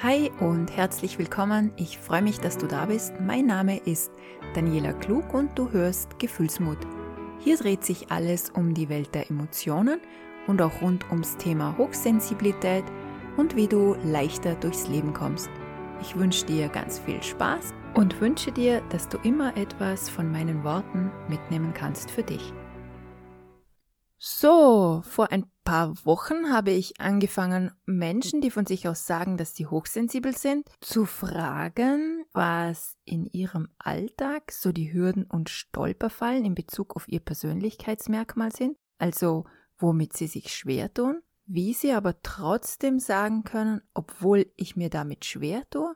Hi und herzlich willkommen. Ich freue mich, dass du da bist. Mein Name ist Daniela Klug und du hörst Gefühlsmut. Hier dreht sich alles um die Welt der Emotionen und auch rund ums Thema Hochsensibilität und wie du leichter durchs Leben kommst. Ich wünsche dir ganz viel Spaß und wünsche dir, dass du immer etwas von meinen Worten mitnehmen kannst für dich. So, vor ein paar Wochen habe ich angefangen, Menschen, die von sich aus sagen, dass sie hochsensibel sind, zu fragen, was in ihrem Alltag so die Hürden und Stolperfallen in Bezug auf ihr Persönlichkeitsmerkmal sind, also womit sie sich schwer tun, wie sie aber trotzdem sagen können, obwohl ich mir damit schwer tue,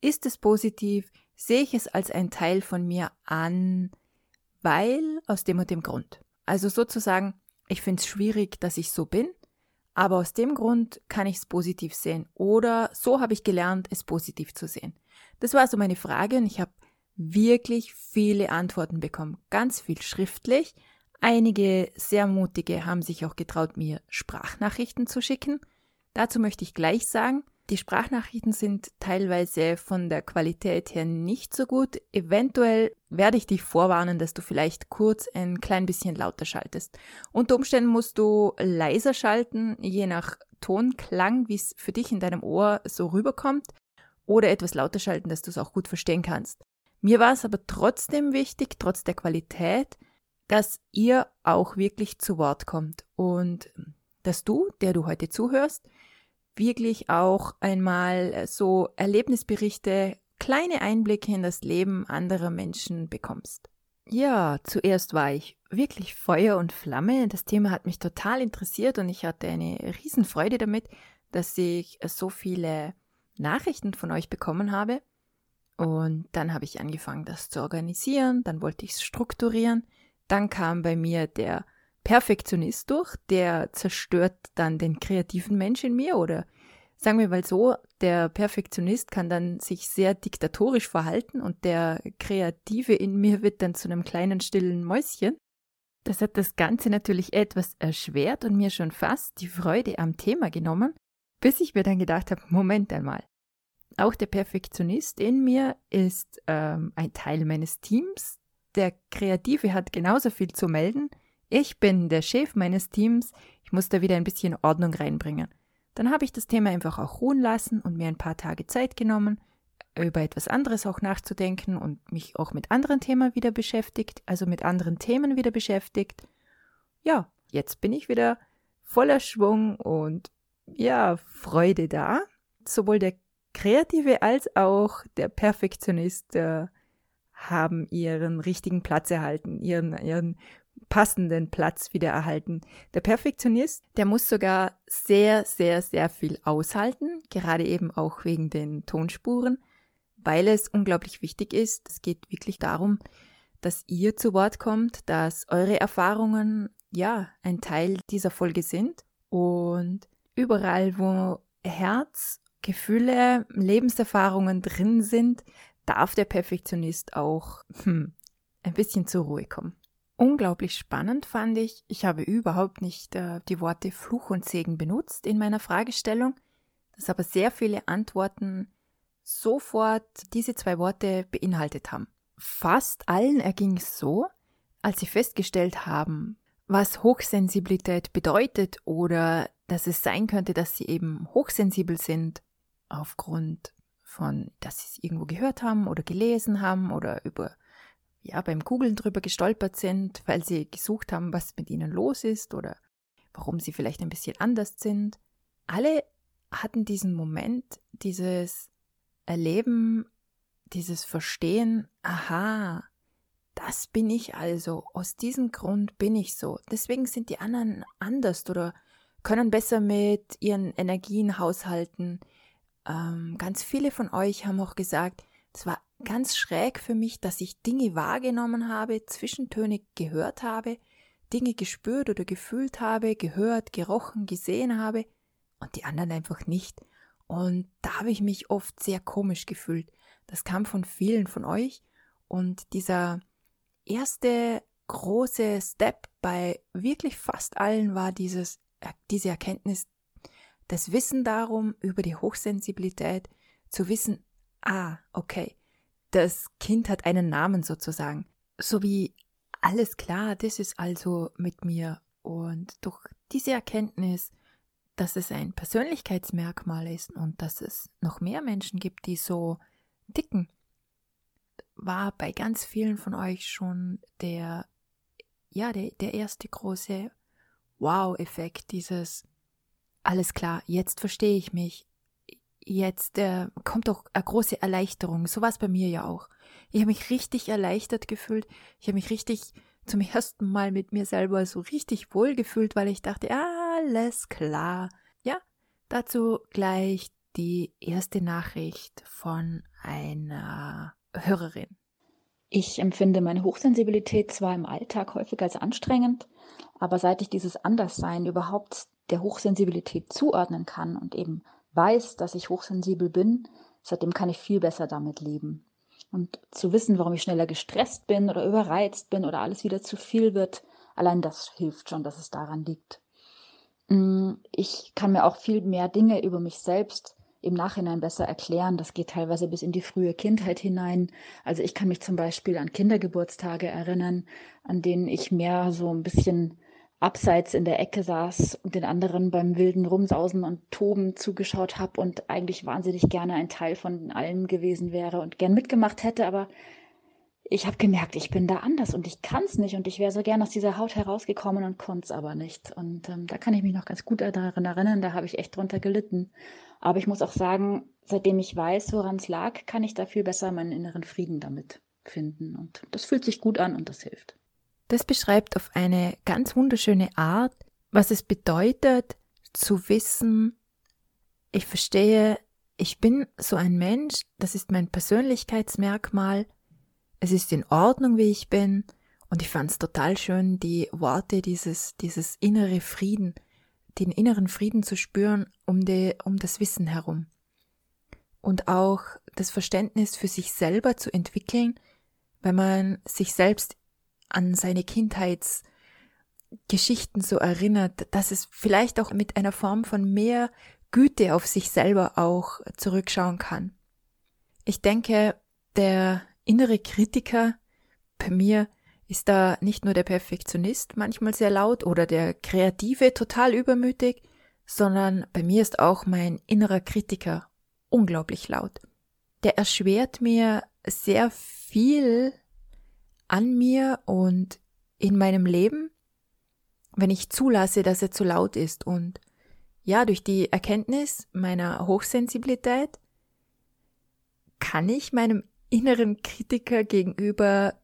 ist es positiv, sehe ich es als ein Teil von mir an, weil aus dem und dem Grund. Also sozusagen, ich finde es schwierig, dass ich so bin, aber aus dem Grund kann ich es positiv sehen. Oder so habe ich gelernt, es positiv zu sehen. Das war also meine Frage und ich habe wirklich viele Antworten bekommen. Ganz viel schriftlich. Einige sehr mutige haben sich auch getraut, mir Sprachnachrichten zu schicken. Dazu möchte ich gleich sagen, die Sprachnachrichten sind teilweise von der Qualität her nicht so gut. Eventuell werde ich dich vorwarnen, dass du vielleicht kurz ein klein bisschen lauter schaltest. Unter Umständen musst du leiser schalten, je nach Tonklang, wie es für dich in deinem Ohr so rüberkommt, oder etwas lauter schalten, dass du es auch gut verstehen kannst. Mir war es aber trotzdem wichtig, trotz der Qualität, dass ihr auch wirklich zu Wort kommt und dass du, der du heute zuhörst, wirklich auch einmal äh, so Erlebnisberichte, kleine Einblicke in das Leben anderer Menschen bekommst. Ja, zuerst war ich wirklich Feuer und Flamme. Das Thema hat mich total interessiert und ich hatte eine Riesenfreude damit, dass ich so viele Nachrichten von euch bekommen habe. Und dann habe ich angefangen, das zu organisieren, dann wollte ich es strukturieren. Dann kam bei mir der Perfektionist durch, der zerstört dann den kreativen Mensch in mir oder sagen wir mal so, der Perfektionist kann dann sich sehr diktatorisch verhalten und der Kreative in mir wird dann zu einem kleinen stillen Mäuschen. Das hat das Ganze natürlich etwas erschwert und mir schon fast die Freude am Thema genommen, bis ich mir dann gedacht habe, Moment einmal. Auch der Perfektionist in mir ist ähm, ein Teil meines Teams. Der Kreative hat genauso viel zu melden ich bin der Chef meines Teams, ich muss da wieder ein bisschen Ordnung reinbringen. Dann habe ich das Thema einfach auch ruhen lassen und mir ein paar Tage Zeit genommen, über etwas anderes auch nachzudenken und mich auch mit anderen Themen wieder beschäftigt, also mit anderen Themen wieder beschäftigt. Ja, jetzt bin ich wieder voller Schwung und ja, Freude da. Sowohl der Kreative als auch der Perfektionist äh, haben ihren richtigen Platz erhalten, ihren, ihren passenden Platz wieder erhalten. Der Perfektionist, der muss sogar sehr, sehr, sehr viel aushalten, gerade eben auch wegen den Tonspuren, weil es unglaublich wichtig ist. Es geht wirklich darum, dass ihr zu Wort kommt, dass eure Erfahrungen ja ein Teil dieser Folge sind und überall, wo Herz, Gefühle, Lebenserfahrungen drin sind, darf der Perfektionist auch hm, ein bisschen zur Ruhe kommen. Unglaublich spannend fand ich, ich habe überhaupt nicht äh, die Worte Fluch und Segen benutzt in meiner Fragestellung, dass aber sehr viele Antworten sofort diese zwei Worte beinhaltet haben. Fast allen erging es so, als sie festgestellt haben, was Hochsensibilität bedeutet oder dass es sein könnte, dass sie eben hochsensibel sind aufgrund von, dass sie es irgendwo gehört haben oder gelesen haben oder über ja, beim Kugeln drüber gestolpert sind, weil sie gesucht haben, was mit ihnen los ist oder warum sie vielleicht ein bisschen anders sind. Alle hatten diesen Moment, dieses Erleben, dieses Verstehen, aha, das bin ich also, aus diesem Grund bin ich so. Deswegen sind die anderen anders oder können besser mit ihren Energien haushalten. Ähm, ganz viele von euch haben auch gesagt, es war ganz schräg für mich, dass ich Dinge wahrgenommen habe, Zwischentöne gehört habe, Dinge gespürt oder gefühlt habe, gehört, gerochen, gesehen habe und die anderen einfach nicht. Und da habe ich mich oft sehr komisch gefühlt. Das kam von vielen von euch und dieser erste große Step bei wirklich fast allen war dieses, äh, diese Erkenntnis, das Wissen darum, über die Hochsensibilität, zu wissen, ah, okay, das Kind hat einen Namen sozusagen. So wie alles klar, das ist also mit mir. Und durch diese Erkenntnis, dass es ein Persönlichkeitsmerkmal ist und dass es noch mehr Menschen gibt, die so dicken, war bei ganz vielen von euch schon der, ja, der, der erste große Wow-Effekt, dieses alles klar, jetzt verstehe ich mich, jetzt äh, kommt doch eine große Erleichterung. So war es bei mir ja auch. Ich habe mich richtig erleichtert gefühlt. Ich habe mich richtig zum ersten Mal mit mir selber so richtig wohl gefühlt, weil ich dachte, alles klar. Ja, dazu gleich die erste Nachricht von einer Hörerin. Ich empfinde meine Hochsensibilität zwar im Alltag häufig als anstrengend, aber seit ich dieses Anderssein überhaupt der Hochsensibilität zuordnen kann und eben weiß, dass ich hochsensibel bin, seitdem kann ich viel besser damit leben. Und zu wissen, warum ich schneller gestresst bin oder überreizt bin oder alles wieder zu viel wird, allein das hilft schon, dass es daran liegt. Mm, ich kann mir auch viel mehr Dinge über mich selbst im Nachhinein besser erklären. Das geht teilweise bis in die frühe Kindheit hinein. Also ich kann mich zum Beispiel an Kindergeburtstage erinnern, an denen ich mehr so ein bisschen abseits in der Ecke saß und den anderen beim wilden Rumsausen und Toben zugeschaut habe und eigentlich wahnsinnig gerne ein Teil von allem gewesen wäre und gern mitgemacht hätte, aber ich habe gemerkt, ich bin da anders und ich kann es nicht und ich wäre so gern aus dieser Haut herausgekommen und konnte es aber nicht. Und ähm, da kann ich mich noch ganz gut daran erinnern, da habe ich echt drunter gelitten. Aber ich muss auch sagen, seitdem ich weiß, woran es lag, kann ich da viel besser meinen inneren Frieden damit finden. Und das fühlt sich gut an und das hilft. Das beschreibt auf eine ganz wunderschöne Art, was es bedeutet, zu wissen, ich verstehe, ich bin so ein Mensch, das ist mein Persönlichkeitsmerkmal, es ist in Ordnung, wie ich bin, und ich fand es total schön, die Worte dieses, dieses innere Frieden, den inneren Frieden zu spüren um, die, um das Wissen herum. Und auch das Verständnis für sich selber zu entwickeln, wenn man sich selbst an seine Kindheitsgeschichten so erinnert, dass es vielleicht auch mit einer Form von mehr Güte auf sich selber auch zurückschauen kann. Ich denke, der innere Kritiker bei mir ist da nicht nur der Perfektionist manchmal sehr laut oder der Kreative total übermütig, sondern bei mir ist auch mein innerer Kritiker unglaublich laut. Der erschwert mir sehr viel an mir und in meinem Leben, wenn ich zulasse, dass er zu laut ist. Und ja, durch die Erkenntnis meiner Hochsensibilität kann ich meinem inneren Kritiker gegenüber,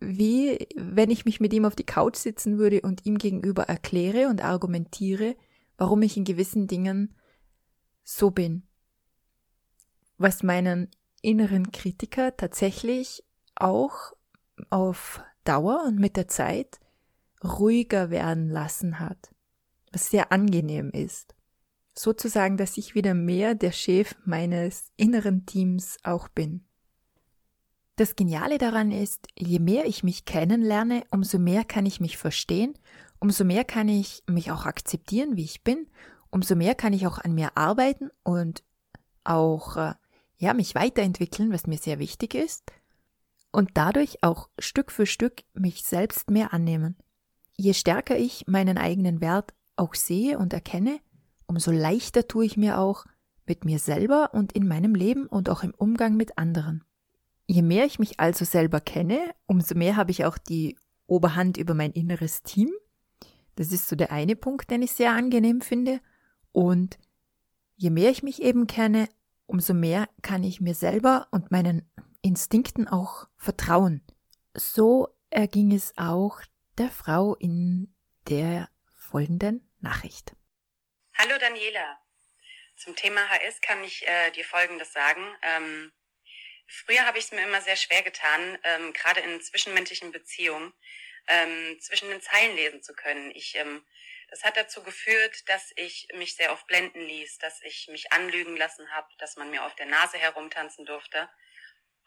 wie wenn ich mich mit ihm auf die Couch sitzen würde und ihm gegenüber erkläre und argumentiere, warum ich in gewissen Dingen so bin. Was meinen inneren Kritiker tatsächlich auch auf Dauer und mit der Zeit ruhiger werden lassen hat, was sehr angenehm ist. Sozusagen, dass ich wieder mehr der Chef meines inneren Teams auch bin. Das Geniale daran ist, je mehr ich mich kennenlerne, umso mehr kann ich mich verstehen, umso mehr kann ich mich auch akzeptieren, wie ich bin, umso mehr kann ich auch an mir arbeiten und auch äh, ja mich weiterentwickeln, was mir sehr wichtig ist und dadurch auch Stück für Stück mich selbst mehr annehmen. Je stärker ich meinen eigenen Wert auch sehe und erkenne, umso leichter tue ich mir auch mit mir selber und in meinem Leben und auch im Umgang mit anderen. Je mehr ich mich also selber kenne, umso mehr habe ich auch die Oberhand über mein inneres Team. Das ist so der eine Punkt, den ich sehr angenehm finde. Und je mehr ich mich eben kenne, umso mehr kann ich mir selber und meinen Instinkten auch vertrauen. So erging es auch der Frau in der folgenden Nachricht. Hallo Daniela. Zum Thema HS kann ich äh, dir Folgendes sagen. Ähm, früher habe ich es mir immer sehr schwer getan, ähm, gerade in zwischenmenschlichen Beziehungen ähm, zwischen den Zeilen lesen zu können. Ich, ähm, das hat dazu geführt, dass ich mich sehr oft blenden ließ, dass ich mich anlügen lassen habe, dass man mir auf der Nase herumtanzen durfte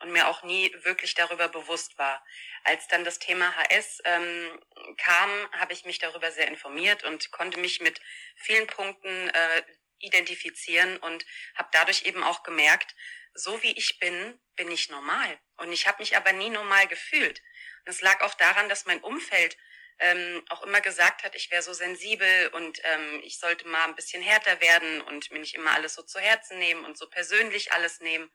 und mir auch nie wirklich darüber bewusst war. Als dann das Thema HS ähm, kam, habe ich mich darüber sehr informiert und konnte mich mit vielen Punkten, äh, identifizieren und habe dadurch eben auch gemerkt, so wie ich bin, bin ich normal. Und ich habe mich aber nie normal gefühlt. Und es lag auch daran, dass mein Umfeld ähm, auch immer gesagt hat, ich wäre so sensibel und ähm, ich sollte mal ein bisschen härter werden und mir nicht immer alles so zu Herzen nehmen und so persönlich alles nehmen.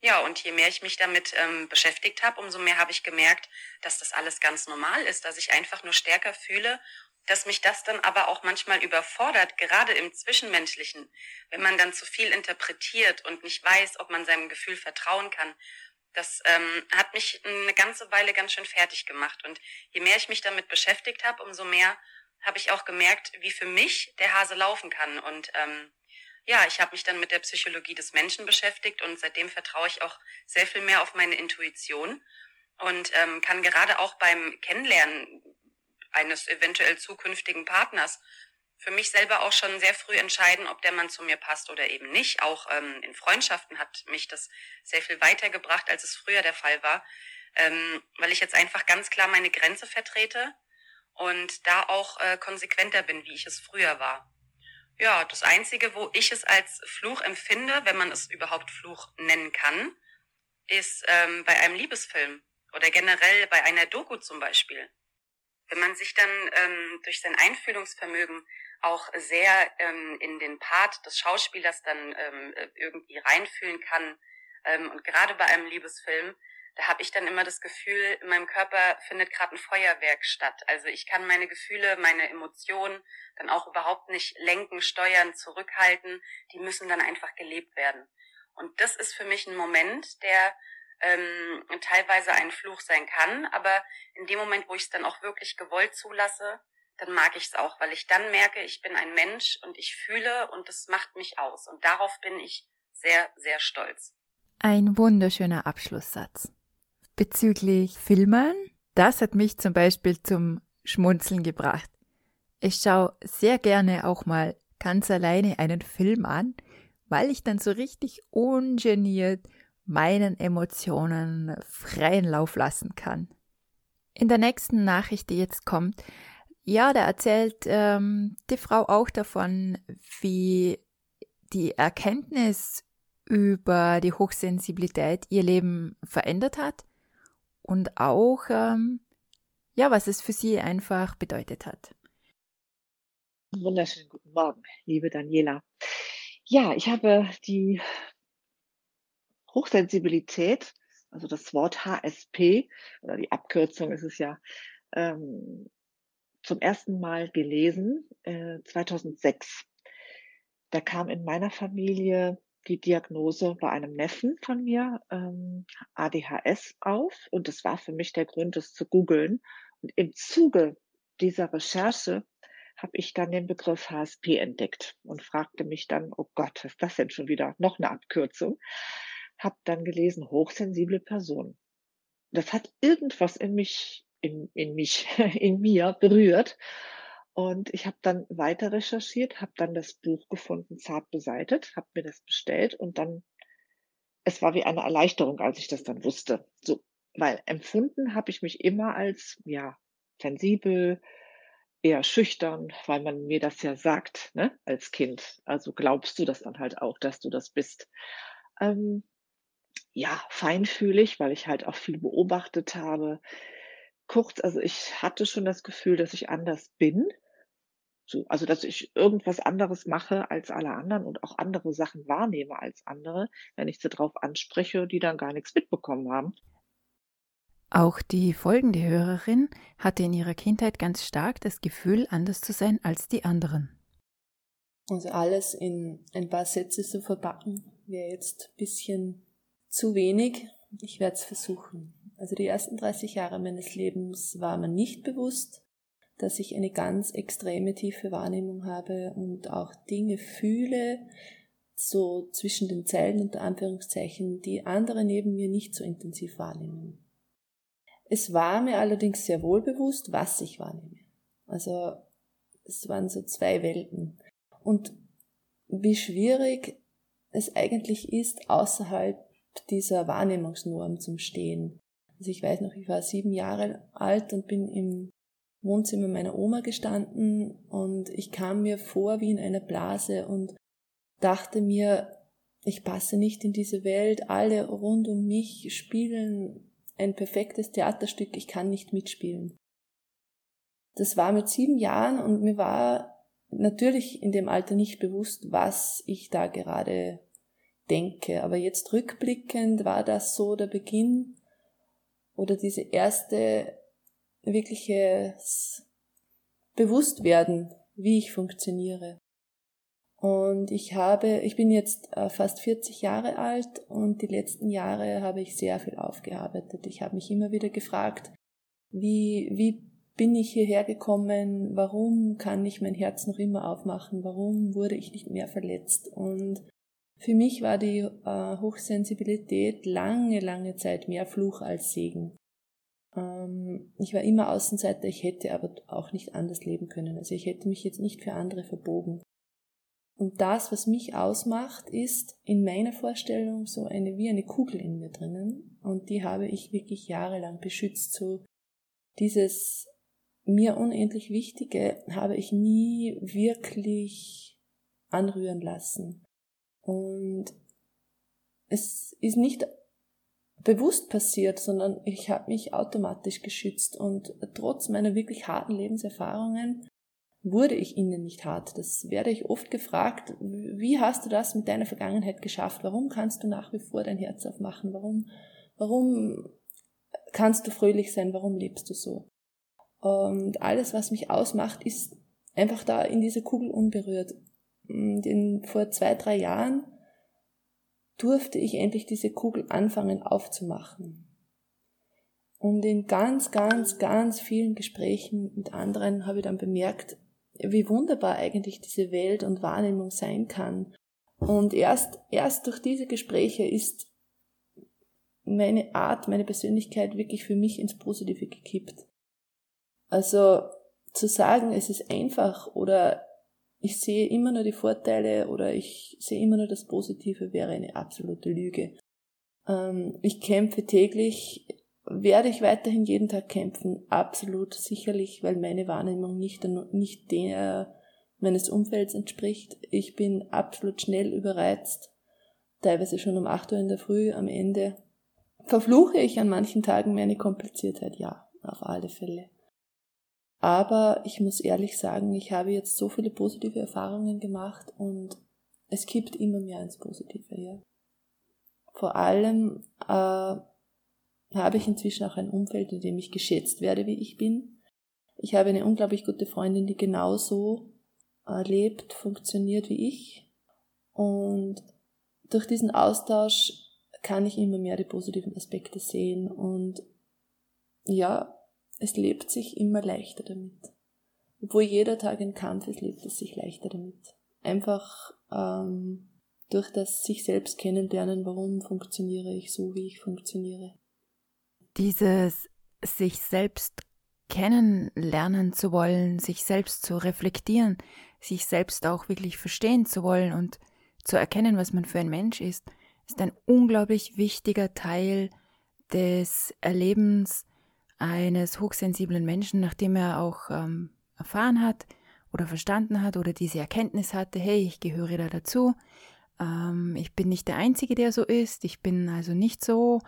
Ja, und je mehr ich mich damit ähm, beschäftigt habe, umso mehr habe ich gemerkt, dass das alles ganz normal ist, dass ich einfach nur stärker fühle, dass mich das dann aber auch manchmal überfordert, gerade im Zwischenmenschlichen, wenn man dann zu viel interpretiert und nicht weiß, ob man seinem Gefühl vertrauen kann. Das ähm, hat mich eine ganze Weile ganz schön fertig gemacht. Und je mehr ich mich damit beschäftigt habe, umso mehr habe ich auch gemerkt, wie für mich der Hase laufen kann. Und ähm, ja, ich habe mich dann mit der Psychologie des Menschen beschäftigt und seitdem vertraue ich auch sehr viel mehr auf meine Intuition und ähm, kann gerade auch beim Kennenlernen eines eventuell zukünftigen Partners für mich selber auch schon sehr früh entscheiden, ob der Mann zu mir passt oder eben nicht. Auch ähm, in Freundschaften hat mich das sehr viel weitergebracht, als es früher der Fall war, ähm, weil ich jetzt einfach ganz klar meine Grenze vertrete und da auch äh, konsequenter bin, wie ich es früher war. Ja, das Einzige, wo ich es als Fluch empfinde, wenn man es überhaupt Fluch nennen kann, ist ähm, bei einem Liebesfilm oder generell bei einer Doku zum Beispiel. Wenn man sich dann ähm, durch sein Einfühlungsvermögen auch sehr ähm, in den Part des Schauspielers dann ähm, irgendwie reinfühlen kann ähm, und gerade bei einem Liebesfilm, da habe ich dann immer das Gefühl, in meinem Körper findet gerade ein Feuerwerk statt. Also ich kann meine Gefühle, meine Emotionen dann auch überhaupt nicht lenken, steuern, zurückhalten. Die müssen dann einfach gelebt werden. Und das ist für mich ein Moment, der ähm, teilweise ein Fluch sein kann, aber in dem Moment, wo ich es dann auch wirklich gewollt zulasse, dann mag ich es auch, weil ich dann merke, ich bin ein Mensch und ich fühle und das macht mich aus. Und darauf bin ich sehr, sehr stolz. Ein wunderschöner Abschlusssatz. Bezüglich Filmen, das hat mich zum Beispiel zum Schmunzeln gebracht. Ich schaue sehr gerne auch mal ganz alleine einen Film an, weil ich dann so richtig ungeniert meinen Emotionen freien Lauf lassen kann. In der nächsten Nachricht, die jetzt kommt, ja, da erzählt ähm, die Frau auch davon, wie die Erkenntnis über die Hochsensibilität ihr Leben verändert hat und auch, ähm, ja, was es für sie einfach bedeutet hat. Wunderschönen guten Morgen, liebe Daniela. Ja, ich habe die Hochsensibilität, also das Wort HSP oder die Abkürzung ist es ja, ähm, zum ersten Mal gelesen, äh, 2006. Da kam in meiner Familie die Diagnose bei einem Neffen von mir, ähm, ADHS, auf. Und das war für mich der Grund, das zu googeln. Und im Zuge dieser Recherche habe ich dann den Begriff HSP entdeckt und fragte mich dann, oh Gott, was ist das denn schon wieder? Noch eine Abkürzung habe dann gelesen, hochsensible Person. Das hat irgendwas in mich, in, in mich, in mir berührt. Und ich habe dann weiter recherchiert, habe dann das Buch gefunden, zart beseitet, habe mir das bestellt und dann, es war wie eine Erleichterung, als ich das dann wusste. So, weil empfunden habe ich mich immer als, ja, sensibel, eher schüchtern, weil man mir das ja sagt, ne, als Kind. Also glaubst du das dann halt auch, dass du das bist. Ähm, ja, feinfühlig, weil ich halt auch viel beobachtet habe. Kurz, also ich hatte schon das Gefühl, dass ich anders bin. So, also dass ich irgendwas anderes mache als alle anderen und auch andere Sachen wahrnehme als andere, wenn ich sie drauf anspreche, die dann gar nichts mitbekommen haben. Auch die folgende Hörerin hatte in ihrer Kindheit ganz stark das Gefühl, anders zu sein als die anderen. Also alles in ein paar Sätze zu verpacken, wäre jetzt ein bisschen zu wenig. Ich werde es versuchen. Also die ersten 30 Jahre meines Lebens war mir nicht bewusst, dass ich eine ganz extreme tiefe Wahrnehmung habe und auch Dinge fühle, so zwischen den Zeilen unter Anführungszeichen, die andere neben mir nicht so intensiv wahrnehmen. Es war mir allerdings sehr wohl bewusst, was ich wahrnehme. Also es waren so zwei Welten. Und wie schwierig es eigentlich ist, außerhalb dieser Wahrnehmungsnorm zum Stehen. Also ich weiß noch, ich war sieben Jahre alt und bin im Wohnzimmer meiner Oma gestanden und ich kam mir vor wie in einer Blase und dachte mir, ich passe nicht in diese Welt, alle rund um mich spielen ein perfektes Theaterstück, ich kann nicht mitspielen. Das war mit sieben Jahren und mir war natürlich in dem Alter nicht bewusst, was ich da gerade denke. Aber jetzt rückblickend war das so der Beginn oder diese erste wirkliche Bewusstwerden, wie ich funktioniere. Und ich habe, ich bin jetzt äh, fast 40 Jahre alt und die letzten Jahre habe ich sehr viel aufgearbeitet. Ich habe mich immer wieder gefragt, wie, wie bin ich hierher gekommen? Warum kann ich mein Herz noch immer aufmachen? Warum wurde ich nicht mehr verletzt? Und für mich war die äh, Hochsensibilität lange, lange Zeit mehr Fluch als Segen. Ähm, ich war immer Außenseiter, ich hätte aber auch nicht anders leben können. Also ich hätte mich jetzt nicht für andere verbogen. Und das, was mich ausmacht, ist in meiner Vorstellung so eine, wie eine Kugel in mir drinnen. Und die habe ich wirklich jahrelang beschützt. So dieses mir unendlich Wichtige habe ich nie wirklich anrühren lassen. Und es ist nicht bewusst passiert, sondern ich habe mich automatisch geschützt. Und trotz meiner wirklich harten Lebenserfahrungen wurde ich ihnen nicht hart. Das werde ich oft gefragt. Wie hast du das mit deiner Vergangenheit geschafft? Warum kannst du nach wie vor dein Herz aufmachen? Warum, warum kannst du fröhlich sein? Warum lebst du so? Und alles, was mich ausmacht, ist einfach da in dieser Kugel unberührt. In, vor zwei, drei Jahren durfte ich endlich diese Kugel anfangen aufzumachen. Und in ganz, ganz, ganz vielen Gesprächen mit anderen habe ich dann bemerkt, wie wunderbar eigentlich diese Welt und Wahrnehmung sein kann. Und erst, erst durch diese Gespräche ist meine Art, meine Persönlichkeit wirklich für mich ins Positive gekippt. Also zu sagen, es ist einfach oder ich sehe immer nur die Vorteile oder ich sehe immer nur das Positive, wäre eine absolute Lüge. Ähm, ich kämpfe täglich werde ich weiterhin jeden Tag kämpfen, absolut sicherlich, weil meine Wahrnehmung nicht, nicht der meines Umfelds entspricht. Ich bin absolut schnell überreizt, teilweise schon um 8 Uhr in der Früh am Ende. Verfluche ich an manchen Tagen meine Kompliziertheit? Ja, auf alle Fälle. Aber ich muss ehrlich sagen, ich habe jetzt so viele positive Erfahrungen gemacht und es kippt immer mehr ins Positive, ja. Vor allem äh, habe ich inzwischen auch ein Umfeld, in dem ich geschätzt werde, wie ich bin. Ich habe eine unglaublich gute Freundin, die genauso lebt, funktioniert wie ich. Und durch diesen Austausch kann ich immer mehr die positiven Aspekte sehen und ja, es lebt sich immer leichter damit. Obwohl jeder Tag ein Kampf ist, lebt es sich leichter damit. Einfach ähm, durch das sich selbst kennenlernen, warum funktioniere ich so, wie ich funktioniere. Dieses sich selbst kennenlernen zu wollen, sich selbst zu reflektieren, sich selbst auch wirklich verstehen zu wollen und zu erkennen, was man für ein Mensch ist, ist ein unglaublich wichtiger Teil des Erlebens eines hochsensiblen Menschen, nachdem er auch ähm, erfahren hat oder verstanden hat oder diese Erkenntnis hatte, hey, ich gehöre da dazu, ähm, ich bin nicht der Einzige, der so ist, ich bin also nicht so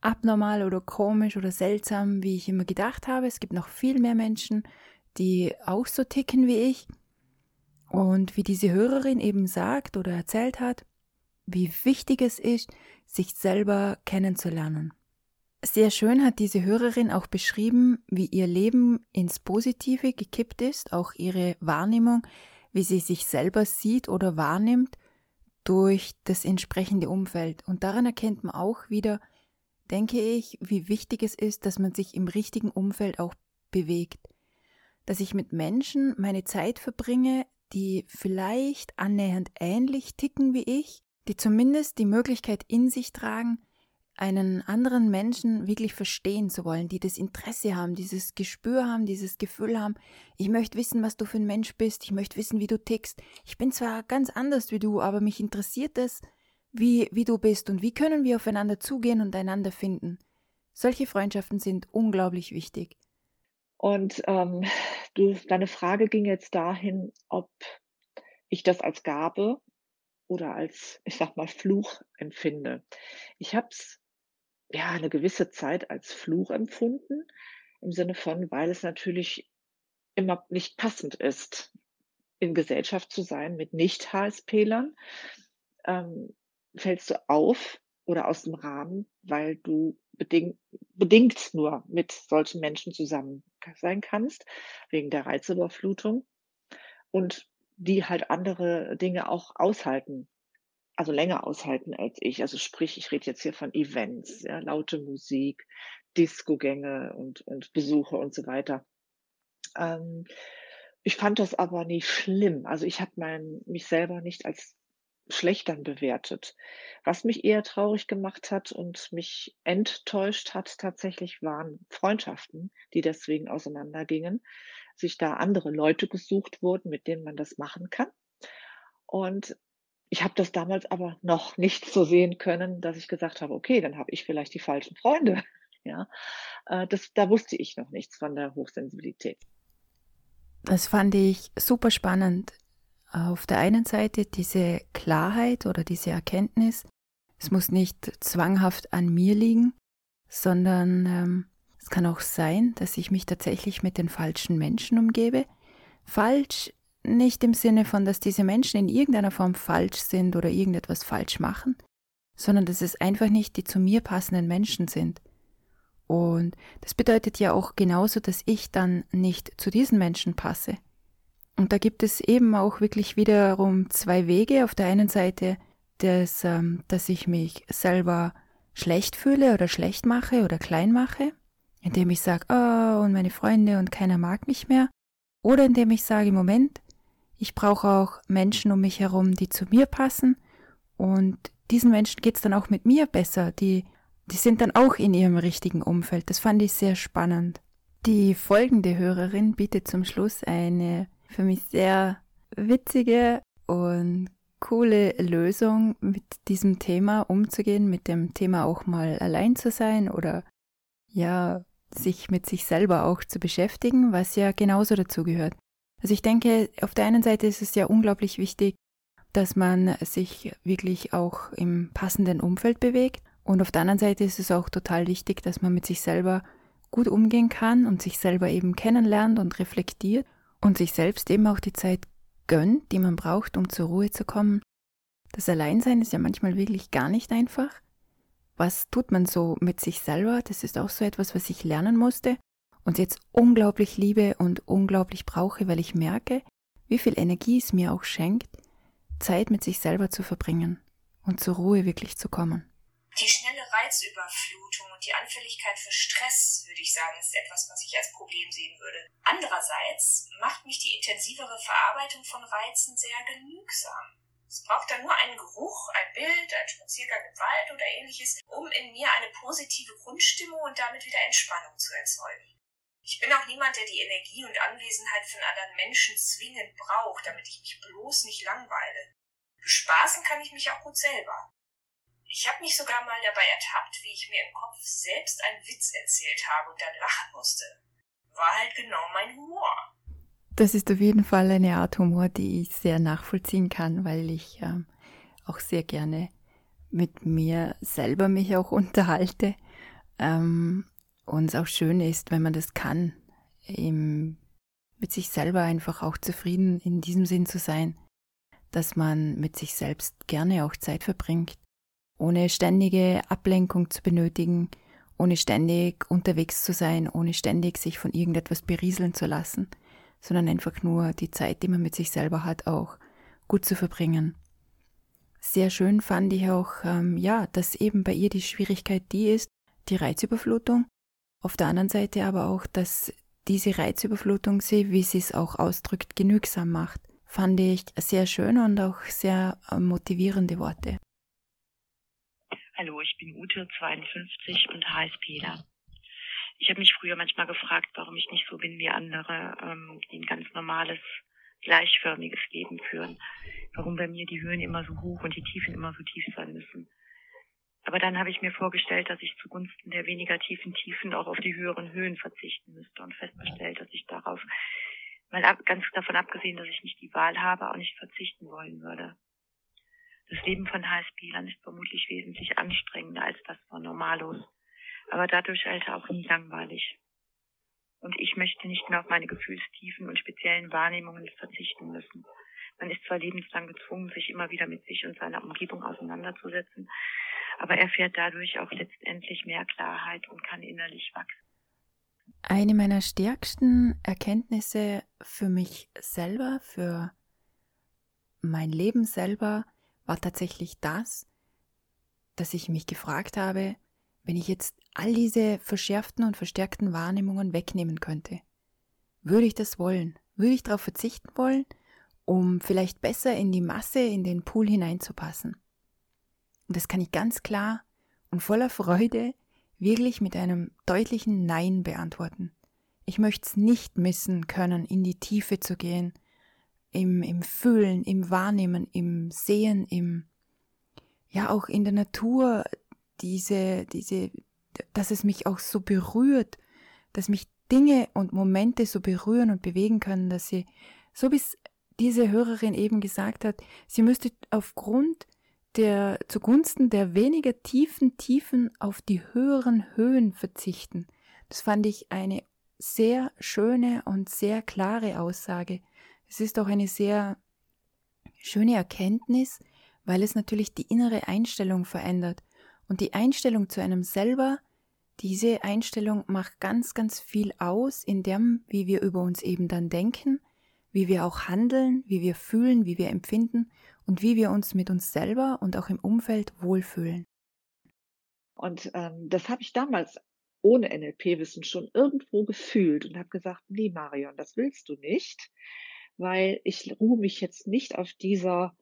abnormal oder komisch oder seltsam, wie ich immer gedacht habe. Es gibt noch viel mehr Menschen, die auch so ticken wie ich. Und wie diese Hörerin eben sagt oder erzählt hat, wie wichtig es ist, sich selber kennenzulernen. Sehr schön hat diese Hörerin auch beschrieben, wie ihr Leben ins Positive gekippt ist, auch ihre Wahrnehmung, wie sie sich selber sieht oder wahrnimmt durch das entsprechende Umfeld. Und daran erkennt man auch wieder, denke ich, wie wichtig es ist, dass man sich im richtigen Umfeld auch bewegt. Dass ich mit Menschen meine Zeit verbringe, die vielleicht annähernd ähnlich ticken wie ich, die zumindest die Möglichkeit in sich tragen, einen anderen Menschen wirklich verstehen zu wollen, die das Interesse haben, dieses Gespür haben, dieses Gefühl haben, ich möchte wissen, was du für ein Mensch bist, ich möchte wissen, wie du tickst. Ich bin zwar ganz anders wie du, aber mich interessiert es, wie, wie du bist und wie können wir aufeinander zugehen und einander finden. Solche Freundschaften sind unglaublich wichtig. Und ähm, du, deine Frage ging jetzt dahin, ob ich das als Gabe oder als, ich sag mal, Fluch empfinde. Ich habe es ja eine gewisse Zeit als Fluch empfunden, im Sinne von, weil es natürlich immer nicht passend ist, in Gesellschaft zu sein mit Nicht-HSPlern. Ähm, fällst du auf oder aus dem Rahmen, weil du bedingt, bedingt nur mit solchen Menschen zusammen sein kannst, wegen der Reizüberflutung. Und die halt andere Dinge auch aushalten, also länger aushalten als ich. Also sprich, ich rede jetzt hier von Events, ja, laute Musik, Discogänge und, und Besuche und so weiter. Ähm, ich fand das aber nicht schlimm. Also ich habe mein, mich selber nicht als schlechtern bewertet. Was mich eher traurig gemacht hat und mich enttäuscht hat tatsächlich waren Freundschaften, die deswegen auseinandergingen, sich da andere Leute gesucht wurden, mit denen man das machen kann. Und ich habe das damals aber noch nicht so sehen können, dass ich gesagt habe, okay, dann habe ich vielleicht die falschen Freunde. Ja, äh, das, da wusste ich noch nichts von der Hochsensibilität. Das fand ich super spannend. Auf der einen Seite diese Klarheit oder diese Erkenntnis, es muss nicht zwanghaft an mir liegen, sondern ähm, es kann auch sein, dass ich mich tatsächlich mit den falschen Menschen umgebe. Falsch nicht im Sinne von, dass diese Menschen in irgendeiner Form falsch sind oder irgendetwas falsch machen, sondern dass es einfach nicht die zu mir passenden Menschen sind. Und das bedeutet ja auch genauso, dass ich dann nicht zu diesen Menschen passe. Und da gibt es eben auch wirklich wiederum zwei Wege. Auf der einen Seite, das, ähm, dass ich mich selber schlecht fühle oder schlecht mache oder klein mache indem ich sage, oh, und meine Freunde und keiner mag mich mehr. Oder indem ich sage, Moment, ich brauche auch Menschen um mich herum, die zu mir passen. Und diesen Menschen geht es dann auch mit mir besser. Die, die sind dann auch in ihrem richtigen Umfeld. Das fand ich sehr spannend. Die folgende Hörerin bietet zum Schluss eine für mich sehr witzige und coole Lösung, mit diesem Thema umzugehen, mit dem Thema auch mal allein zu sein oder ja, sich mit sich selber auch zu beschäftigen, was ja genauso dazu gehört. Also ich denke, auf der einen Seite ist es ja unglaublich wichtig, dass man sich wirklich auch im passenden Umfeld bewegt. Und auf der anderen Seite ist es auch total wichtig, dass man mit sich selber gut umgehen kann und sich selber eben kennenlernt und reflektiert und sich selbst eben auch die Zeit gönnt, die man braucht, um zur Ruhe zu kommen. Das Alleinsein ist ja manchmal wirklich gar nicht einfach was tut man so mit sich selber? Das ist auch so etwas, was ich lernen musste und jetzt unglaublich liebe und unglaublich brauche, weil ich merke, wie viel Energie es mir auch schenkt, Zeit mit sich selber zu verbringen und zur Ruhe wirklich zu kommen. Die schnelle Reizüberflutung und die Anfälligkeit für Stress, würde ich sagen, ist etwas, was ich als Problem sehen würde. Andererseits macht mich die intensivere Verarbeitung von Reizen sehr genügsam. Es braucht dann nur einen Geruch, ein Bild, ein Spaziergang im Wald oder ähnliches, um in mir eine positive Grundstimmung und damit wieder Entspannung zu erzeugen. Ich bin auch niemand, der die Energie und Anwesenheit von anderen Menschen zwingend braucht, damit ich mich bloß nicht langweile. Bespaßen kann ich mich auch gut selber. Ich habe mich sogar mal dabei ertappt, wie ich mir im Kopf selbst einen Witz erzählt habe und dann lachen musste. War halt genau mein Humor. Das ist auf jeden Fall eine Art Humor, die ich sehr nachvollziehen kann, weil ich äh, auch sehr gerne mit mir selber mich auch unterhalte. Ähm, und es auch schön ist, wenn man das kann, im, mit sich selber einfach auch zufrieden in diesem Sinn zu sein, dass man mit sich selbst gerne auch Zeit verbringt, ohne ständige Ablenkung zu benötigen, ohne ständig unterwegs zu sein, ohne ständig sich von irgendetwas berieseln zu lassen sondern einfach nur die Zeit, die man mit sich selber hat, auch gut zu verbringen. Sehr schön fand ich auch, ähm, ja, dass eben bei ihr die Schwierigkeit die ist, die Reizüberflutung. Auf der anderen Seite aber auch, dass diese Reizüberflutung sie, wie sie es auch ausdrückt, genügsam macht. Fand ich sehr schön und auch sehr äh, motivierende Worte. Hallo, ich bin Ute, 52 und HSPler. Ich habe mich früher manchmal gefragt, warum ich nicht so bin wie andere, ähm, die ein ganz normales, gleichförmiges Leben führen. Warum bei mir die Höhen immer so hoch und die Tiefen immer so tief sein müssen. Aber dann habe ich mir vorgestellt, dass ich zugunsten der weniger tiefen Tiefen auch auf die höheren Höhen verzichten müsste und festgestellt, dass ich darauf, mal ab, ganz davon abgesehen, dass ich nicht die Wahl habe, auch nicht verzichten wollen würde. Das Leben von HSP-Lern ist vermutlich wesentlich anstrengender als das von Normalos, aber dadurch halt auch nie langweilig. Und ich möchte nicht mehr auf meine Gefühlstiefen und speziellen Wahrnehmungen verzichten müssen. Man ist zwar lebenslang gezwungen, sich immer wieder mit sich und seiner Umgebung auseinanderzusetzen, aber erfährt dadurch auch letztendlich mehr Klarheit und kann innerlich wachsen. Eine meiner stärksten Erkenntnisse für mich selber, für mein Leben selber, war tatsächlich das, dass ich mich gefragt habe, wenn ich jetzt all diese verschärften und verstärkten Wahrnehmungen wegnehmen könnte, würde ich das wollen? Würde ich darauf verzichten wollen, um vielleicht besser in die Masse, in den Pool hineinzupassen? Und das kann ich ganz klar und voller Freude wirklich mit einem deutlichen Nein beantworten. Ich möchte es nicht missen können, in die Tiefe zu gehen, im, im Fühlen, im Wahrnehmen, im Sehen, im, ja, auch in der Natur, diese, diese, dass es mich auch so berührt, dass mich Dinge und Momente so berühren und bewegen können, dass sie, so es diese Hörerin eben gesagt hat, sie müsste aufgrund der zugunsten der weniger tiefen Tiefen auf die höheren Höhen verzichten. Das fand ich eine sehr schöne und sehr klare Aussage. Es ist auch eine sehr schöne Erkenntnis, weil es natürlich die innere Einstellung verändert. Und die Einstellung zu einem selber, diese Einstellung macht ganz, ganz viel aus in dem, wie wir über uns eben dann denken, wie wir auch handeln, wie wir fühlen, wie wir empfinden und wie wir uns mit uns selber und auch im Umfeld wohlfühlen. Und ähm, das habe ich damals ohne NLP-Wissen schon irgendwo gefühlt und habe gesagt, nee, Marion, das willst du nicht, weil ich ruhe mich jetzt nicht auf dieser,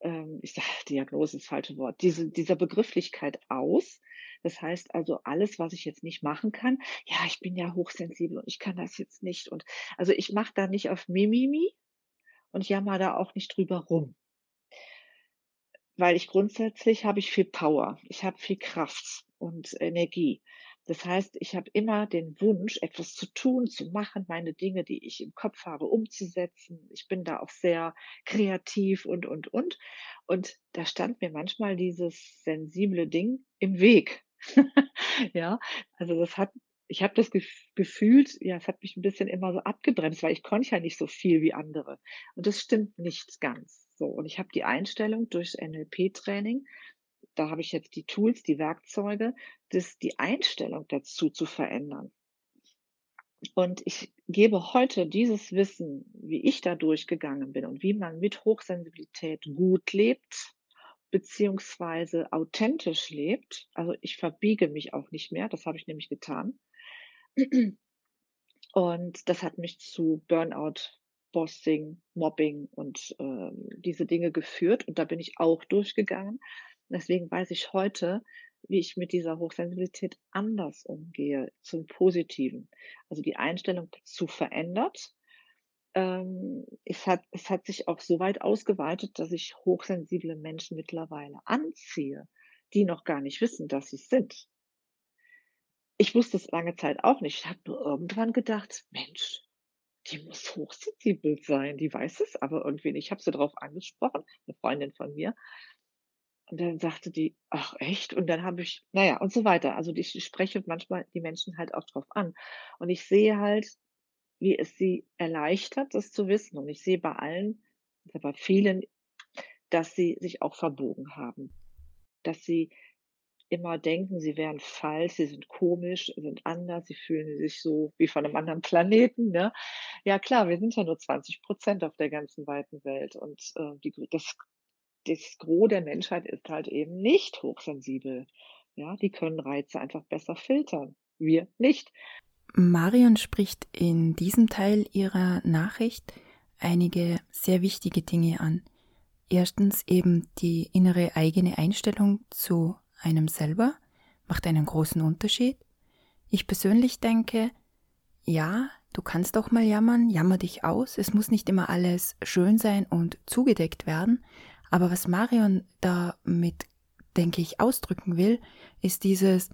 ähm, ich sage, Diagnose ist das falsche Wort, diese, dieser Begrifflichkeit aus. Das heißt also, alles, was ich jetzt nicht machen kann, ja, ich bin ja hochsensibel und ich kann das jetzt nicht. Und also ich mache da nicht auf Mimimi und jammer da auch nicht drüber rum weil ich grundsätzlich habe ich viel Power, ich habe viel Kraft und Energie. Das heißt, ich habe immer den Wunsch, etwas zu tun, zu machen, meine Dinge, die ich im Kopf habe, umzusetzen. Ich bin da auch sehr kreativ und, und, und. Und da stand mir manchmal dieses sensible Ding im Weg. ja, also das hat, ich habe das gefühlt, ja, es hat mich ein bisschen immer so abgebremst, weil ich konnte ja nicht so viel wie andere. Und das stimmt nicht ganz. So, und ich habe die Einstellung durchs NLP-Training, da habe ich jetzt die Tools, die Werkzeuge, das, die Einstellung dazu zu verändern. Und ich gebe heute dieses Wissen, wie ich da durchgegangen bin und wie man mit Hochsensibilität gut lebt, beziehungsweise authentisch lebt. Also ich verbiege mich auch nicht mehr, das habe ich nämlich getan. Und das hat mich zu Burnout Bossing, Mobbing und äh, diese Dinge geführt. Und da bin ich auch durchgegangen. Deswegen weiß ich heute, wie ich mit dieser Hochsensibilität anders umgehe, zum Positiven. Also die Einstellung dazu verändert. Ähm, es, hat, es hat sich auch so weit ausgeweitet, dass ich hochsensible Menschen mittlerweile anziehe, die noch gar nicht wissen, dass sie es sind. Ich wusste es lange Zeit auch nicht. Ich habe nur irgendwann gedacht, Mensch, die muss hochsensibel sein, die weiß es aber irgendwie nicht. Ich habe sie darauf angesprochen, eine Freundin von mir. Und dann sagte die, ach echt? Und dann habe ich, naja, und so weiter. Also ich spreche manchmal die Menschen halt auch drauf an. Und ich sehe halt, wie es sie erleichtert, das zu wissen. Und ich sehe bei allen, bei vielen, dass sie sich auch verbogen haben. Dass sie immer denken, sie wären falsch, sie sind komisch, sind anders, sie fühlen sich so wie von einem anderen Planeten. Ne? Ja klar, wir sind ja nur 20 Prozent auf der ganzen weiten Welt und äh, die, das, das Gros der Menschheit ist halt eben nicht hochsensibel. Ja, die können Reize einfach besser filtern. Wir nicht. Marion spricht in diesem Teil ihrer Nachricht einige sehr wichtige Dinge an. Erstens eben die innere eigene Einstellung zu einem selber, macht einen großen Unterschied. Ich persönlich denke, ja, du kannst auch mal jammern, jammer dich aus, es muss nicht immer alles schön sein und zugedeckt werden, aber was Marion damit, denke ich, ausdrücken will, ist dieses,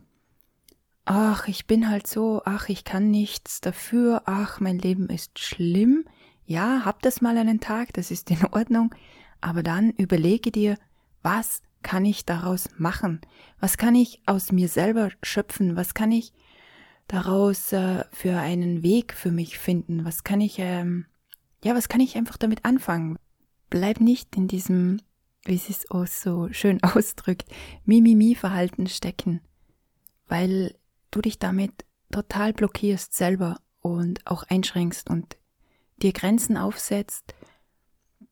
ach, ich bin halt so, ach, ich kann nichts dafür, ach, mein Leben ist schlimm, ja, hab das mal einen Tag, das ist in Ordnung, aber dann überlege dir, was kann ich daraus machen? Was kann ich aus mir selber schöpfen? Was kann ich daraus äh, für einen Weg für mich finden? Was kann ich, ähm, ja, was kann ich einfach damit anfangen? Bleib nicht in diesem, wie es es auch so schön ausdrückt, Mimimi-Verhalten stecken, weil du dich damit total blockierst selber und auch einschränkst und dir Grenzen aufsetzt,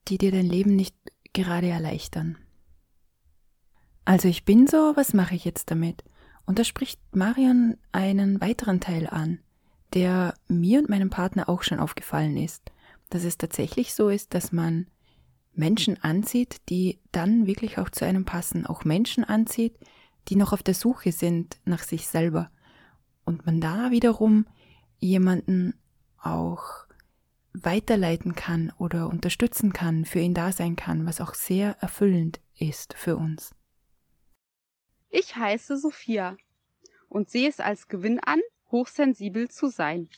die dir dein Leben nicht gerade erleichtern. Also ich bin so, was mache ich jetzt damit? Und da spricht Marion einen weiteren Teil an, der mir und meinem Partner auch schon aufgefallen ist, dass es tatsächlich so ist, dass man Menschen anzieht, die dann wirklich auch zu einem passen, auch Menschen anzieht, die noch auf der Suche sind nach sich selber. Und man da wiederum jemanden auch weiterleiten kann oder unterstützen kann, für ihn da sein kann, was auch sehr erfüllend ist für uns. Ich heiße Sophia und sehe es als Gewinn an, hochsensibel zu sein.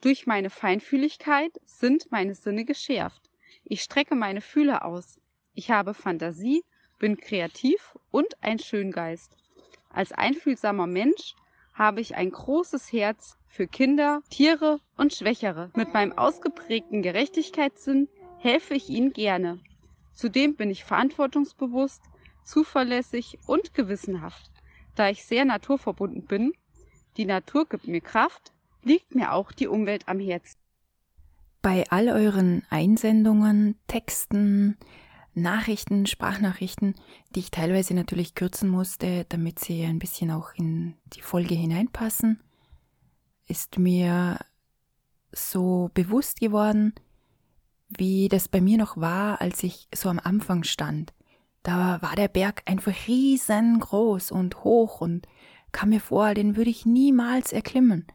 Durch meine Feinfühligkeit sind meine Sinne geschärft. Ich strecke meine Fühler aus. Ich habe Fantasie, bin kreativ und ein Schöngeist. Als einfühlsamer Mensch habe ich ein großes Herz für Kinder, Tiere und Schwächere. Mit meinem ausgeprägten Gerechtigkeitssinn helfe ich ihnen gerne. Zudem bin ich verantwortungsbewusst, zuverlässig und gewissenhaft. Da ich sehr naturverbunden bin, die Natur gibt mir Kraft, liegt mir auch die Umwelt am Herzen. Bei all euren Einsendungen, Texten, Nachrichten, Sprachnachrichten, die ich teilweise natürlich kürzen musste, damit sie ein bisschen auch in die Folge hineinpassen, ist mir so bewusst geworden, wie das bei mir noch war, als ich so am Anfang stand. Da war der Berg einfach riesengroß und hoch und kam mir vor, den würde ich niemals erklimmen.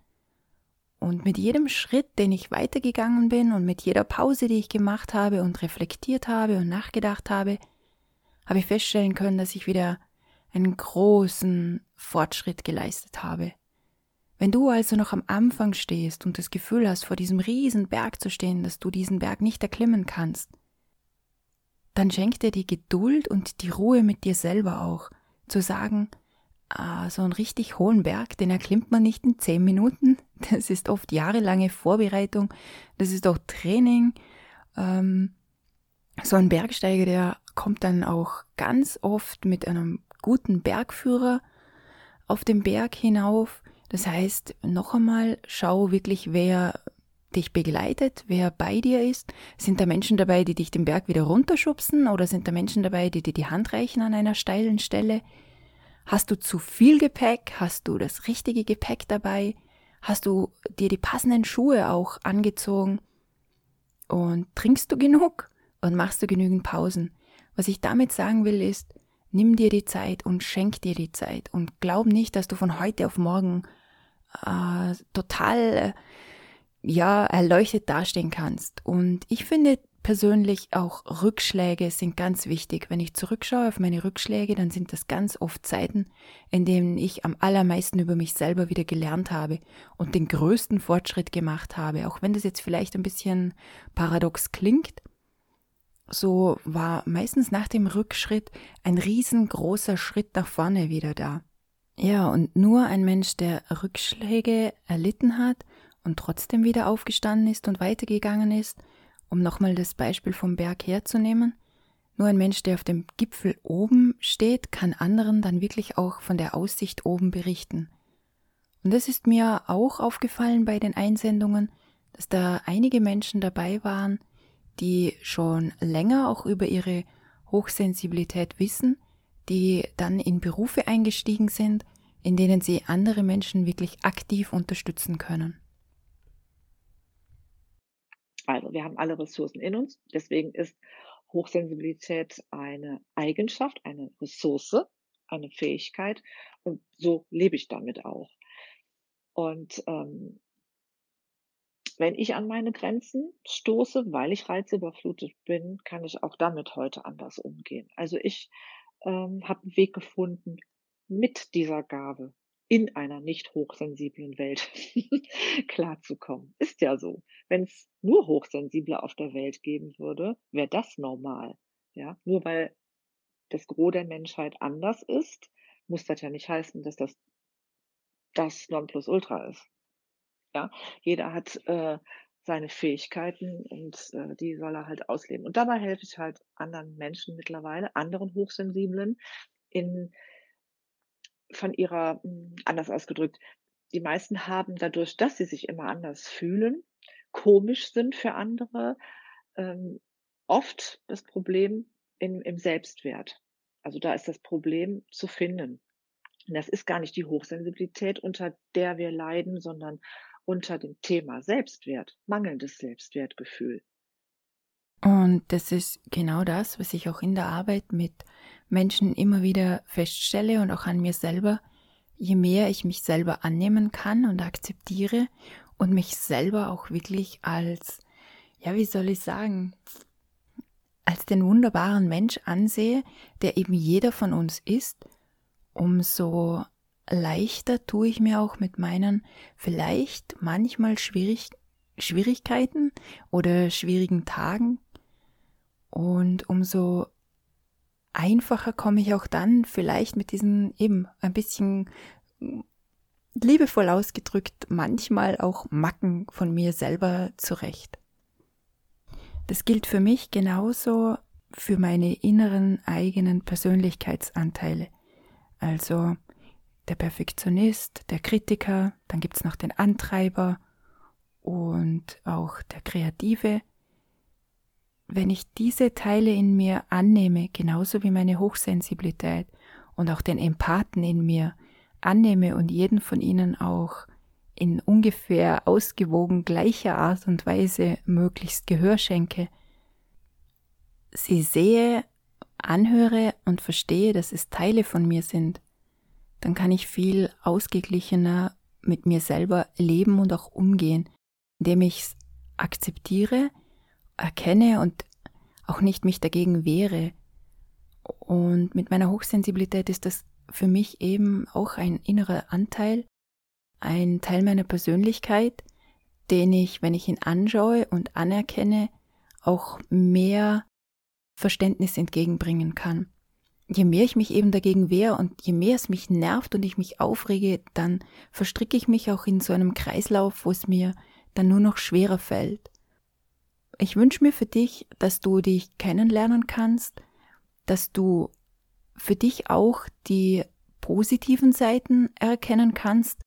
Und mit jedem Schritt, den ich weitergegangen bin und mit jeder Pause, die ich gemacht habe und reflektiert habe und nachgedacht habe, habe ich feststellen können, dass ich wieder einen großen Fortschritt geleistet habe. Wenn du also noch am Anfang stehst und das Gefühl hast, vor diesem riesen Berg zu stehen, dass du diesen Berg nicht erklimmen kannst, dann schenk dir die Geduld und die Ruhe mit dir selber auch, zu sagen, ah, so einen richtig hohen Berg, den erklimmt man nicht in zehn Minuten. Das ist oft jahrelange Vorbereitung, das ist auch Training. Ähm, so ein Bergsteiger, der kommt dann auch ganz oft mit einem guten Bergführer auf den Berg hinauf. Das heißt, noch einmal, schau wirklich, wer dich begleitet, wer bei dir ist? Sind da Menschen dabei, die dich den Berg wieder runterschubsen oder sind da Menschen dabei, die dir die Hand reichen an einer steilen Stelle? Hast du zu viel Gepäck? Hast du das richtige Gepäck dabei? Hast du dir die passenden Schuhe auch angezogen? Und trinkst du genug? Und machst du genügend Pausen? Was ich damit sagen will ist, nimm dir die Zeit und schenk dir die Zeit und glaub nicht, dass du von heute auf morgen äh, total äh, ja, erleuchtet dastehen kannst. Und ich finde persönlich auch Rückschläge sind ganz wichtig. Wenn ich zurückschaue auf meine Rückschläge, dann sind das ganz oft Zeiten, in denen ich am allermeisten über mich selber wieder gelernt habe und den größten Fortschritt gemacht habe. Auch wenn das jetzt vielleicht ein bisschen paradox klingt, so war meistens nach dem Rückschritt ein riesengroßer Schritt nach vorne wieder da. Ja, und nur ein Mensch, der Rückschläge erlitten hat und trotzdem wieder aufgestanden ist und weitergegangen ist, um nochmal das Beispiel vom Berg herzunehmen, nur ein Mensch, der auf dem Gipfel oben steht, kann anderen dann wirklich auch von der Aussicht oben berichten. Und es ist mir auch aufgefallen bei den Einsendungen, dass da einige Menschen dabei waren, die schon länger auch über ihre Hochsensibilität wissen, die dann in Berufe eingestiegen sind, in denen sie andere Menschen wirklich aktiv unterstützen können. Also wir haben alle Ressourcen in uns. Deswegen ist Hochsensibilität eine Eigenschaft, eine Ressource, eine Fähigkeit. Und so lebe ich damit auch. Und ähm, wenn ich an meine Grenzen stoße, weil ich reizüberflutet bin, kann ich auch damit heute anders umgehen. Also ich ähm, habe einen Weg gefunden, mit dieser Gabe in einer nicht hochsensiblen Welt klarzukommen. Ist ja so. Wenn es nur Hochsensible auf der Welt geben würde, wäre das normal. Ja, nur weil das Gros der Menschheit anders ist, muss das ja nicht heißen, dass das das Nonplusultra ist. Ja, jeder hat äh, seine Fähigkeiten und äh, die soll er halt ausleben. Und dabei helfe ich halt anderen Menschen mittlerweile, anderen Hochsensiblen, in von ihrer, hm, anders ausgedrückt, die meisten haben dadurch, dass sie sich immer anders fühlen, komisch sind für andere, ähm, oft das Problem im, im Selbstwert. Also da ist das Problem zu finden. Und das ist gar nicht die Hochsensibilität, unter der wir leiden, sondern unter dem Thema Selbstwert, mangelndes Selbstwertgefühl. Und das ist genau das, was ich auch in der Arbeit mit Menschen immer wieder feststelle und auch an mir selber. Je mehr ich mich selber annehmen kann und akzeptiere und mich selber auch wirklich als, ja, wie soll ich sagen, als den wunderbaren Mensch ansehe, der eben jeder von uns ist, umso leichter tue ich mir auch mit meinen vielleicht manchmal schwierig, Schwierigkeiten oder schwierigen Tagen. Und umso einfacher komme ich auch dann vielleicht mit diesen eben ein bisschen liebevoll ausgedrückt manchmal auch Macken von mir selber zurecht. Das gilt für mich genauso für meine inneren eigenen Persönlichkeitsanteile. Also der Perfektionist, der Kritiker, dann gibt's noch den Antreiber und auch der Kreative. Wenn ich diese Teile in mir annehme, genauso wie meine Hochsensibilität und auch den Empathen in mir annehme und jeden von ihnen auch in ungefähr ausgewogen gleicher Art und Weise möglichst Gehör schenke, sie sehe, anhöre und verstehe, dass es Teile von mir sind, dann kann ich viel ausgeglichener mit mir selber leben und auch umgehen, indem ich es akzeptiere, erkenne und auch nicht mich dagegen wehre. Und mit meiner Hochsensibilität ist das für mich eben auch ein innerer Anteil, ein Teil meiner Persönlichkeit, den ich, wenn ich ihn anschaue und anerkenne, auch mehr Verständnis entgegenbringen kann je mehr ich mich eben dagegen wehre und je mehr es mich nervt und ich mich aufrege, dann verstricke ich mich auch in so einem Kreislauf, wo es mir dann nur noch schwerer fällt. Ich wünsche mir für dich, dass du dich kennenlernen kannst, dass du für dich auch die positiven Seiten erkennen kannst,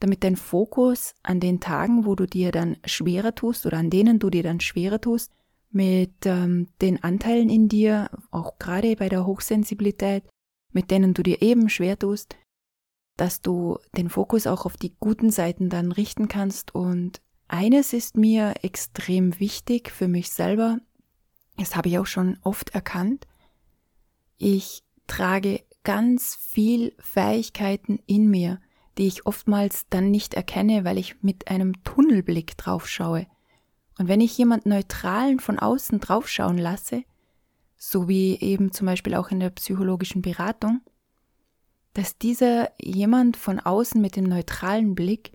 damit dein Fokus an den Tagen, wo du dir dann schwerer tust oder an denen du dir dann schwerer tust, mit ähm, den Anteilen in dir, auch gerade bei der Hochsensibilität, mit denen du dir eben schwer tust, dass du den Fokus auch auf die guten Seiten dann richten kannst. Und eines ist mir extrem wichtig für mich selber, das habe ich auch schon oft erkannt, ich trage ganz viel Fähigkeiten in mir, die ich oftmals dann nicht erkenne, weil ich mit einem Tunnelblick drauf schaue. Und wenn ich jemand Neutralen von außen draufschauen lasse, so wie eben zum Beispiel auch in der psychologischen Beratung, dass dieser jemand von außen mit dem neutralen Blick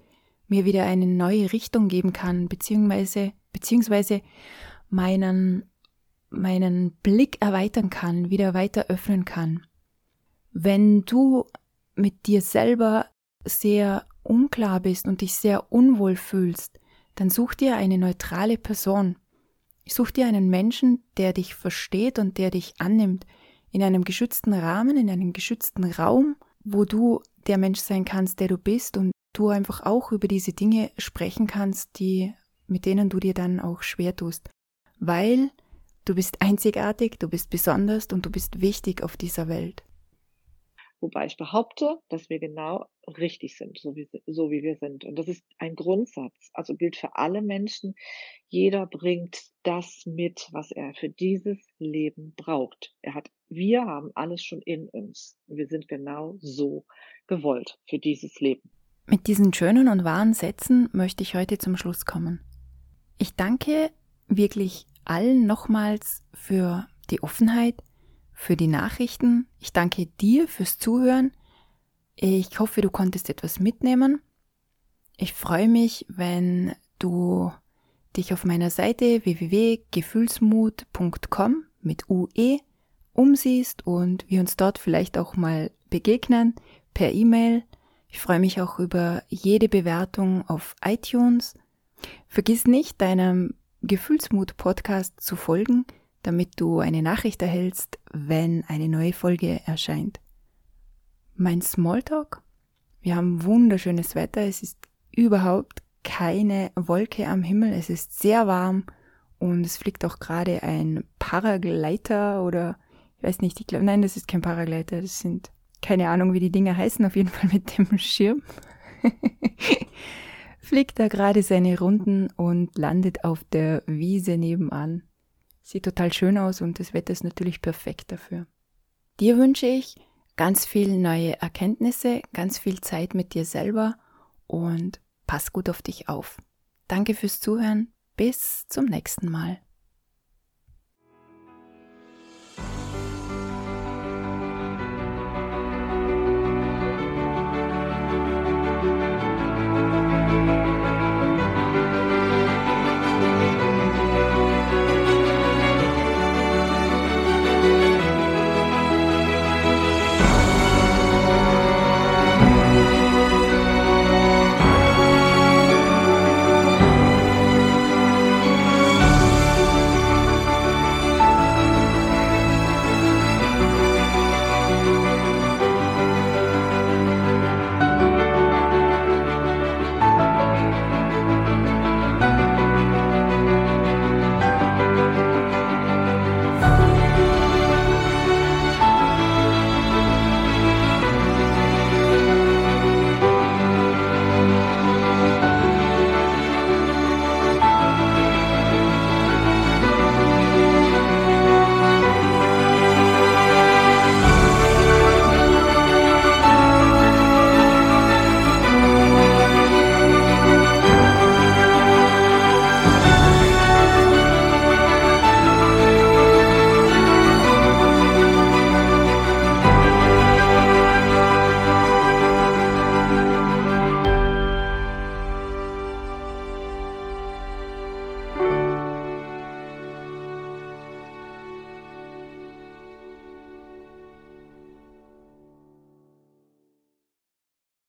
mir wieder eine neue Richtung geben kann, beziehungsweise, beziehungsweise meinen, meinen Blick erweitern kann, wieder weiter öffnen kann. Wenn du mit dir selber sehr unklar bist und dich sehr unwohl fühlst, dann such dir eine neutrale Person. Such dir einen Menschen, der dich versteht und der dich annimmt, in einem geschützten Rahmen, in einem geschützten Raum, wo du der Mensch sein kannst, der du bist und du einfach auch über diese Dinge sprechen kannst, die, mit denen du dir dann auch schwer tust. Weil du bist einzigartig, du bist besonders und du bist wichtig auf dieser Welt. Wobei ich behaupte, dass wir genau richtig sind, so wie, so wie wir sind. Und das ist ein Grundsatz. Also gilt für alle Menschen. Jeder bringt das mit, was er für dieses Leben braucht. Er hat, wir haben alles schon in uns. Wir sind genau so gewollt für dieses Leben. Mit diesen schönen und wahren Sätzen möchte ich heute zum Schluss kommen. Ich danke wirklich allen nochmals für die Offenheit, für die Nachrichten. Ich danke dir fürs Zuhören. Ich hoffe, du konntest etwas mitnehmen. Ich freue mich, wenn du dich auf meiner Seite www.gefühlsmut.com mit UE umsiehst und wir uns dort vielleicht auch mal begegnen per E-Mail. Ich freue mich auch über jede Bewertung auf iTunes. Vergiss nicht, deinem Gefühlsmut-Podcast zu folgen, damit du eine Nachricht erhältst, wenn eine neue Folge erscheint. Mein Smalltalk. Wir haben wunderschönes Wetter. Es ist überhaupt keine Wolke am Himmel. Es ist sehr warm und es fliegt auch gerade ein Paragleiter oder ich weiß nicht, ich glaube, nein, das ist kein Paragleiter. Das sind keine Ahnung, wie die Dinger heißen, auf jeden Fall mit dem Schirm. fliegt da gerade seine Runden und landet auf der Wiese nebenan. Sieht total schön aus und das Wetter ist natürlich perfekt dafür. Dir wünsche ich ganz viel neue Erkenntnisse, ganz viel Zeit mit dir selber und pass gut auf dich auf. Danke fürs Zuhören. Bis zum nächsten Mal.